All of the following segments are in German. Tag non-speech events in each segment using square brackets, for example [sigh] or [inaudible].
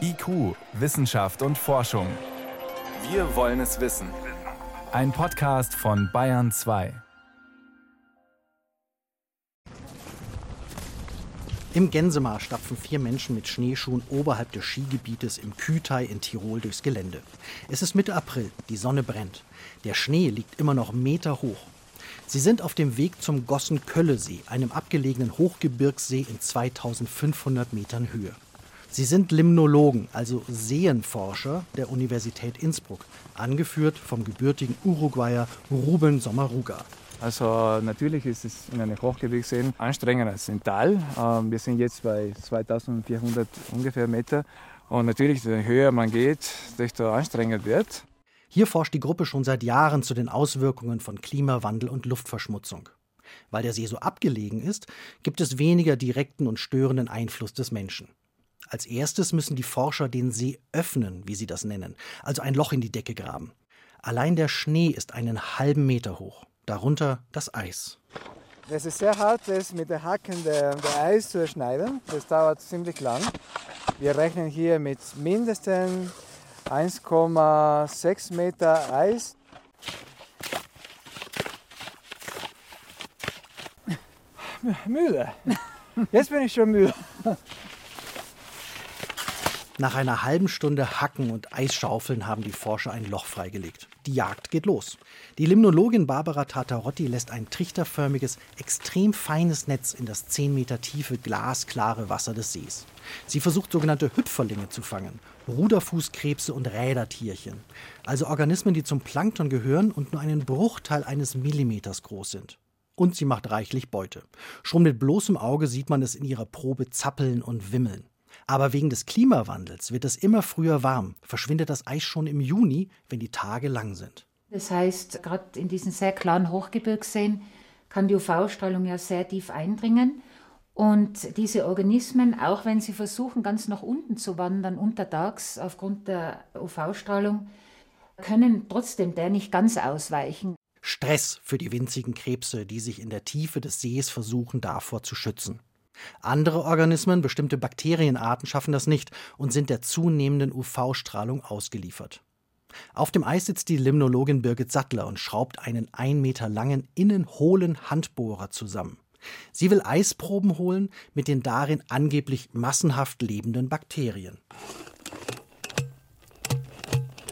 IQ, Wissenschaft und Forschung. Wir wollen es wissen. Ein Podcast von Bayern 2. Im Gänsemar stapfen vier Menschen mit Schneeschuhen oberhalb des Skigebietes im Kütai in Tirol durchs Gelände. Es ist Mitte April, die Sonne brennt. Der Schnee liegt immer noch Meter hoch. Sie sind auf dem Weg zum Gossen-Kölle-See, einem abgelegenen Hochgebirgssee in 2500 Metern Höhe. Sie sind Limnologen, also Seenforscher der Universität Innsbruck, angeführt vom gebürtigen Uruguayer Ruben Sommaruga. Also natürlich ist es in einem Hochgebirgsseen anstrengender als im Tal. Ähm, wir sind jetzt bei 2400 ungefähr Meter. Und natürlich, je höher man geht, desto anstrengender wird. Hier forscht die Gruppe schon seit Jahren zu den Auswirkungen von Klimawandel und Luftverschmutzung. Weil der See so abgelegen ist, gibt es weniger direkten und störenden Einfluss des Menschen. Als erstes müssen die Forscher den See öffnen, wie sie das nennen, also ein Loch in die Decke graben. Allein der Schnee ist einen halben Meter hoch, darunter das Eis. Es ist sehr hart, das mit den Hacken der, der Eis zu erschneiden. Das dauert ziemlich lang. Wir rechnen hier mit mindestens 1,6 Meter Eis. [laughs] Müde. Jetzt bin ich schon müde. Nach einer halben Stunde Hacken und Eisschaufeln haben die Forscher ein Loch freigelegt. Die Jagd geht los. Die Limnologin Barbara Tatarotti lässt ein trichterförmiges, extrem feines Netz in das 10 Meter tiefe, glasklare Wasser des Sees. Sie versucht sogenannte Hüpferlinge zu fangen, Ruderfußkrebse und Rädertierchen, also Organismen, die zum Plankton gehören und nur einen Bruchteil eines Millimeters groß sind. Und sie macht reichlich Beute. Schon mit bloßem Auge sieht man es in ihrer Probe zappeln und wimmeln. Aber wegen des Klimawandels wird es immer früher warm, verschwindet das Eis schon im Juni, wenn die Tage lang sind. Das heißt, gerade in diesen sehr klaren Hochgebirgsseen kann die UV-Strahlung ja sehr tief eindringen. Und diese Organismen, auch wenn sie versuchen, ganz nach unten zu wandern, untertags aufgrund der UV-Strahlung, können trotzdem der nicht ganz ausweichen. Stress für die winzigen Krebse, die sich in der Tiefe des Sees versuchen, davor zu schützen. Andere Organismen, bestimmte Bakterienarten schaffen das nicht und sind der zunehmenden UV-Strahlung ausgeliefert. Auf dem Eis sitzt die Limnologin Birgit Sattler und schraubt einen ein Meter langen, innen hohlen Handbohrer zusammen. Sie will Eisproben holen mit den darin angeblich massenhaft lebenden Bakterien.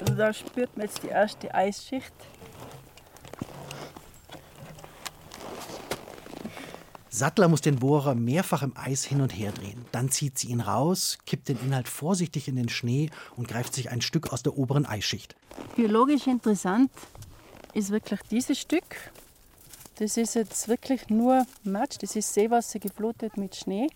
Also da spürt man jetzt die erste Eisschicht. Sattler muss den Bohrer mehrfach im Eis hin und her drehen. Dann zieht sie ihn raus, kippt den Inhalt vorsichtig in den Schnee und greift sich ein Stück aus der oberen Eisschicht. Biologisch interessant ist wirklich dieses Stück. Das ist jetzt wirklich nur Matsch, das ist Seewasser geflutet mit Schnee.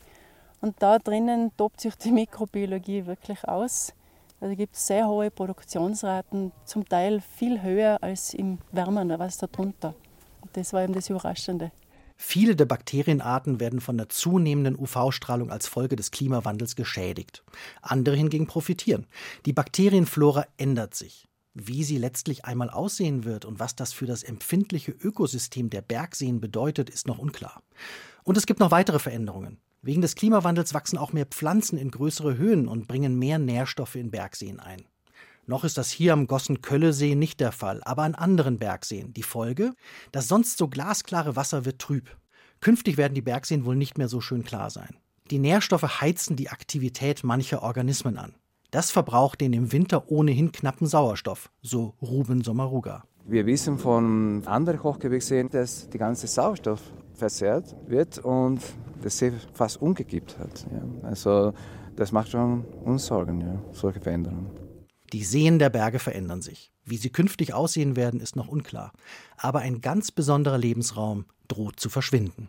Und da drinnen tobt sich die Mikrobiologie wirklich aus. Also gibt es sehr hohe Produktionsraten, zum Teil viel höher als im wärmeren Wasser drunter. Und das war eben das Überraschende. Viele der Bakterienarten werden von der zunehmenden UV-Strahlung als Folge des Klimawandels geschädigt. Andere hingegen profitieren. Die Bakterienflora ändert sich. Wie sie letztlich einmal aussehen wird und was das für das empfindliche Ökosystem der Bergseen bedeutet, ist noch unklar. Und es gibt noch weitere Veränderungen. Wegen des Klimawandels wachsen auch mehr Pflanzen in größere Höhen und bringen mehr Nährstoffe in Bergseen ein. Noch ist das hier am Gossen-Kölle-See nicht der Fall, aber an anderen Bergseen. Die Folge? Das sonst so glasklare Wasser wird trüb. Künftig werden die Bergseen wohl nicht mehr so schön klar sein. Die Nährstoffe heizen die Aktivität mancher Organismen an. Das verbraucht den im Winter ohnehin knappen Sauerstoff, so Ruben Sommaruga. Wir wissen von anderen Hochgebirgsseen, dass die ganze Sauerstoff verzehrt wird und das See fast umgekippt hat. Also das macht schon uns Sorgen, ja, solche Veränderungen. Die Seen der Berge verändern sich. Wie sie künftig aussehen werden, ist noch unklar. Aber ein ganz besonderer Lebensraum droht zu verschwinden.